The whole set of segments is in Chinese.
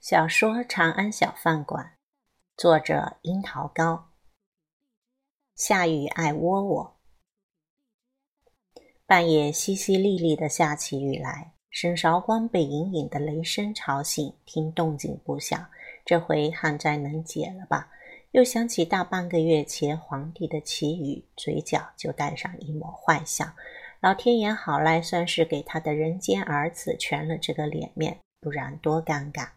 小说《长安小饭馆》，作者樱桃糕。下雨爱窝窝，半夜淅淅沥沥的下起雨来。沈韶光被隐隐的雷声吵醒，听动静不小，这回旱灾能解了吧？又想起大半个月前皇帝的祈雨，嘴角就带上一抹坏笑。老天爷好赖算是给他的人间儿子全了这个脸面，不然多尴尬。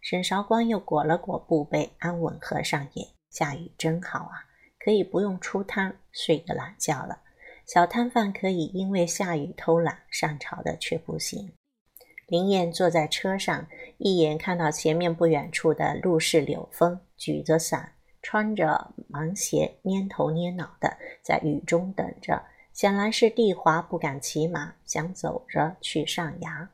沈韶光又裹了裹布被，安稳合上眼。下雨真好啊，可以不用出摊睡个懒觉了。小摊贩可以因为下雨偷懒，上朝的却不行。林燕坐在车上，一眼看到前面不远处的陆氏柳风，举着伞，穿着芒鞋，蔫头蔫脑的在雨中等着，显然是地滑不敢骑马，想走着去上衙。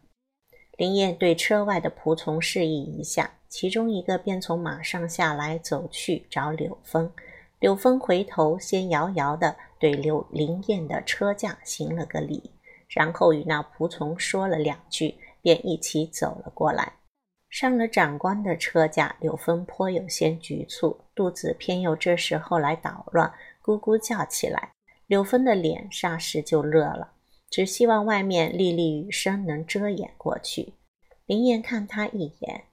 林燕对车外的仆从示意一下，其中一个便从马上下来，走去找柳峰。柳峰回头，先遥遥地对柳林燕的车驾行了个礼，然后与那仆从说了两句，便一起走了过来。上了长官的车驾，柳峰颇有些局促，肚子偏又这时候来捣乱，咕咕叫起来。柳峰的脸霎时就热了。只希望外面沥沥雨声能遮掩过去。林燕看他一眼，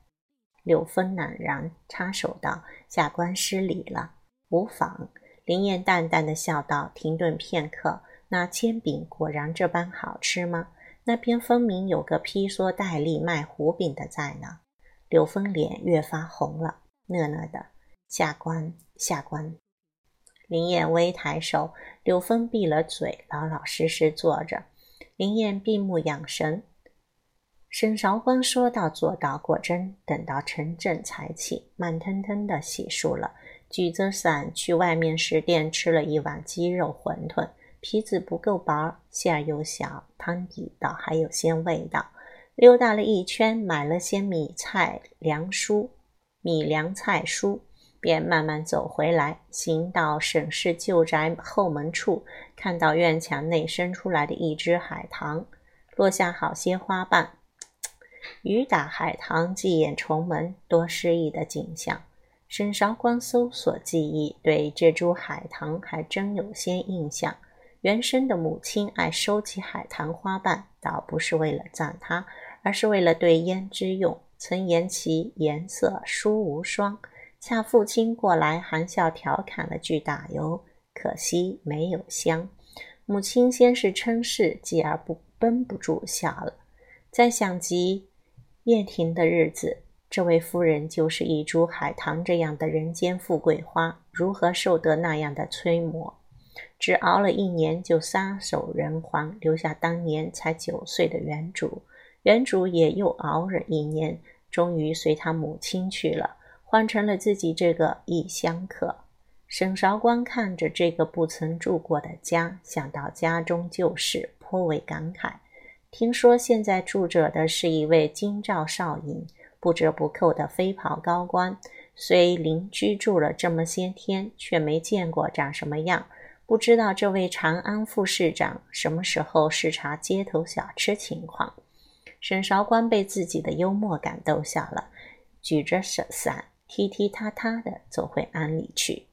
柳峰懒然插手道：“下官失礼了，无妨。”林燕淡淡的笑道：“停顿片刻，那煎饼果然这般好吃吗？那边分明有个披蓑戴笠卖糊饼的在呢。”柳峰脸越发红了，讷讷的：“下官，下官。”林燕微抬手，柳峰闭了嘴，老老实实坐着。林燕闭目养神。沈韶光说到做到，果真等到陈正才起，慢腾腾的洗漱了，举着伞去外面食店吃了一碗鸡肉馄饨，皮子不够薄，馅儿又小，汤底倒还有些味道。溜达了一圈，买了些米菜凉蔬，米凉菜蔬。便慢慢走回来，行到沈氏旧宅后门处，看到院墙内伸出来的一只海棠，落下好些花瓣。雨打海棠，寄眼重门，多诗意的景象。沈韶光搜索记忆，对这株海棠还真有些印象。原生的母亲爱收集海棠花瓣，倒不是为了赞它，而是为了对胭脂用，曾言其颜色殊无双。恰父亲过来，含笑调侃了句：“打油，可惜没有香。”母亲先是称是，继而不绷不住笑了。再想及叶婷的日子，这位夫人就是一株海棠这样的人间富贵花，如何受得那样的摧磨？只熬了一年就撒手人寰，留下当年才九岁的原主。原主也又熬了一年，终于随他母亲去了。换成了自己这个异乡客，沈韶光看着这个不曾住过的家，想到家中旧事，颇为感慨。听说现在住着的是一位京兆少尹，不折不扣的飞袍高官。虽邻居住了这么些天，却没见过长什么样。不知道这位长安副市长什么时候视察街头小吃情况。沈韶光被自己的幽默感逗笑了，举着伞。踢踢踏踏地走回庵里去。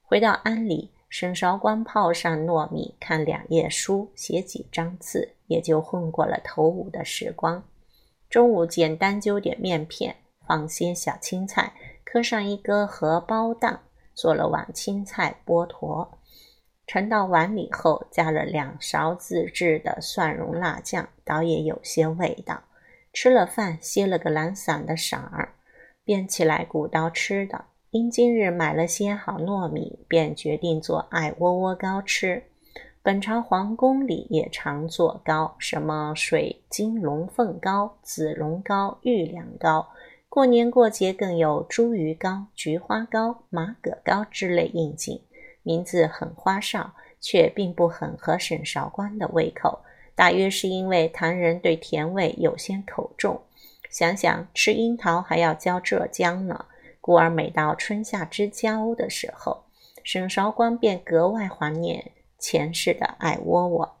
回到庵里，沈韶光泡上糯米，看两页书，写几张字，也就混过了头午的时光。中午简单揪点面片，放些小青菜，磕上一个荷包蛋，做了碗青菜钵坨，盛到碗里后，加了两勺自制的蒜蓉辣酱，倒也有些味道。吃了饭，歇了个懒散的晌儿。便起来鼓捣吃的，因今日买了些好糯米，便决定做爱窝窝糕吃。本朝皇宫里也常做糕，什么水晶龙凤糕、紫龙糕、玉两糕，过年过节更有茱萸糕、菊花糕、马葛糕之类应景，名字很花哨，却并不很合沈韶光的胃口。大约是因为唐人对甜味有些口重。想想吃樱桃还要浇浙江呢，故而每到春夏之交的时候，沈韶光便格外怀念前世的艾窝窝。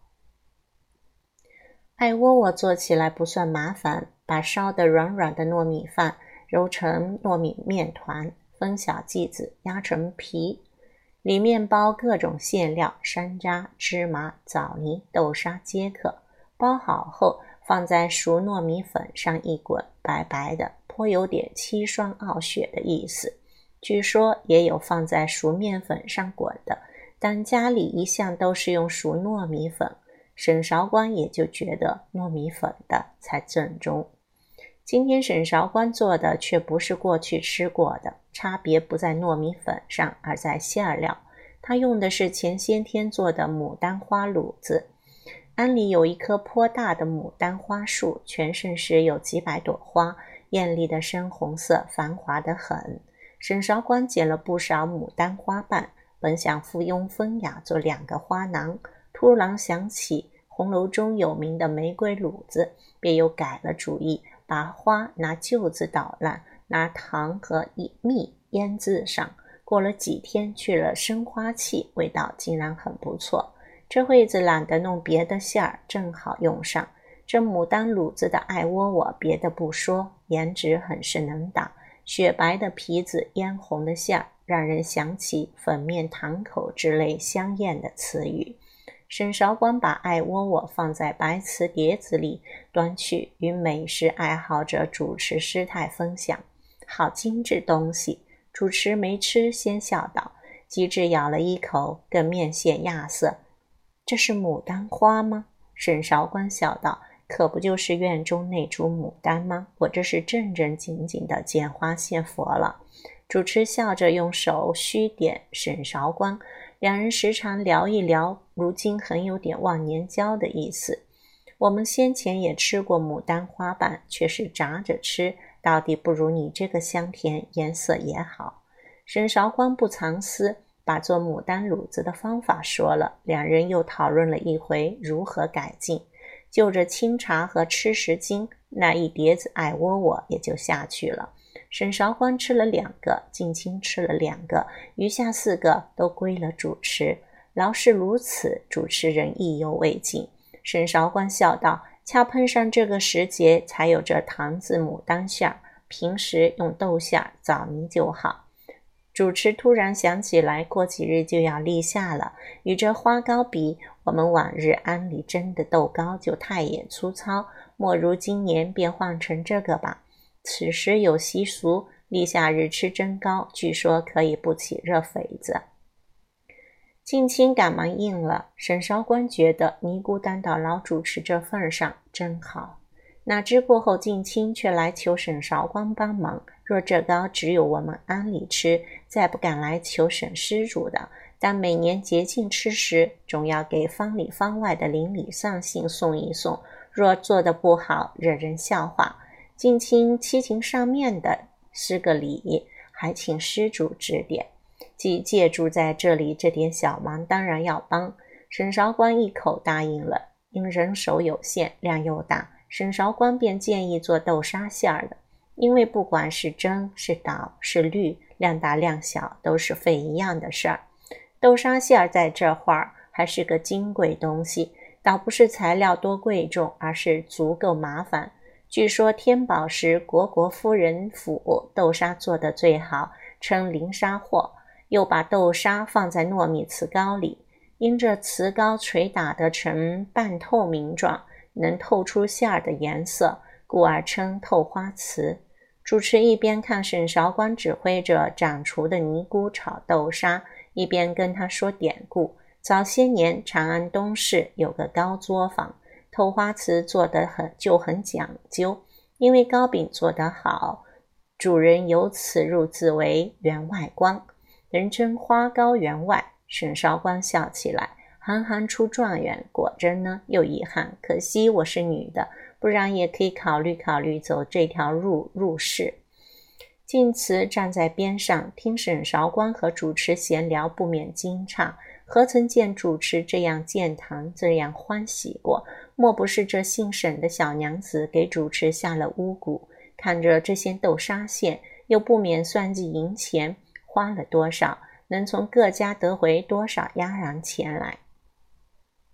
艾窝窝做起来不算麻烦，把烧得软软的糯米饭揉成糯米面团，分小剂子压成皮，里面包各种馅料，山楂、芝麻、枣泥、豆沙皆可。包好后，放在熟糯米粉上一滚，白白的，颇有点七霜傲雪的意思。据说也有放在熟面粉上滚的，但家里一向都是用熟糯米粉，沈韶光也就觉得糯米粉的才正宗。今天沈韶光做的却不是过去吃过的，差别不在糯米粉上，而在馅料。他用的是前些天做的牡丹花卤子。庵里有一棵颇大的牡丹花树，全盛时有几百朵花，艳丽的深红色，繁华得很。沈韶光捡了不少牡丹花瓣，本想附庸风雅做两个花囊，突然想起红楼中有名的玫瑰卤子，便又改了主意，把花拿臼子捣烂，拿糖和蜜腌制上，过了几天去了生花气，味道竟然很不错。这会子懒得弄别的馅儿，正好用上这牡丹卤子的爱窝窝。别的不说，颜值很是能打，雪白的皮子，嫣红的馅儿，让人想起粉面堂口之类香艳的词语。沈韶光把爱窝窝放在白瓷碟子里，端去与美食爱好者主持师太分享。好精致东西！主持没吃，先笑道：“机智咬了一口，更面现亚色。”这是牡丹花吗？沈韶光笑道：“可不就是院中那株牡丹吗？我这是正正经经的捡花献佛了。”主持笑着用手虚点沈韶光，两人时常聊一聊，如今很有点忘年交的意思。我们先前也吃过牡丹花瓣，却是炸着吃，到底不如你这个香甜，颜色也好。沈韶光不藏私。把做牡丹卤子的方法说了，两人又讨论了一回如何改进。就着清茶和吃十斤那一碟子矮窝窝也就下去了。沈韶光吃了两个，静清吃了两个，余下四个都归了主持。饶是如此，主持人意犹未尽。沈韶光笑道：“恰碰上这个时节，才有这糖渍牡丹馅儿，平时用豆馅、枣泥就好。”主持突然想起来，过几日就要立夏了。与这花糕比，我们往日庵里蒸的豆糕就太也粗糙，莫如今年便换成这个吧。此时有习俗，立夏日吃蒸糕，据说可以不起热痱子。近亲赶忙应了。沈韶光觉得尼姑担到老主持这份上真好，哪知过后近亲却来求沈韶光帮忙。若这糕只有我们庵里吃，再不敢来求沈施主的。但每年节庆吃时，总要给方里方外的邻里上信送一送。若做的不好，惹人笑话。近亲七情上面的施个礼，还请施主指点。既借住在这里，这点小忙当然要帮。沈韶光一口答应了。因人手有限，量又大，沈韶光便建议做豆沙馅儿的。因为不管是蒸是捣是滤，量大量小都是费一样的事儿。豆沙馅儿在这会儿还是个金贵东西，倒不是材料多贵重，而是足够麻烦。据说天宝时国国夫人府豆沙做得最好，称零沙货。又把豆沙放在糯米糍糕里，因这糍糕捶打得成半透明状，能透出馅儿的颜色。故而称透花瓷。主持一边看沈韶光指挥着掌厨的尼姑炒豆沙，一边跟他说典故。早些年，长安东市有个糕作坊，透花瓷做得很就很讲究，因为糕饼做得好，主人由此入字为员外光，人称花糕员外。沈韶光笑起来，行行出状元，果真呢，又遗憾，可惜我是女的。不然也可以考虑考虑走这条路入仕。晋慈站在边上听沈韶光和主持闲聊，不免惊诧：何曾见主持这样健谈，这样欢喜过？莫不是这姓沈的小娘子给主持下了巫蛊？看着这些豆沙馅，又不免算计银钱花了多少，能从各家得回多少压洋钱来？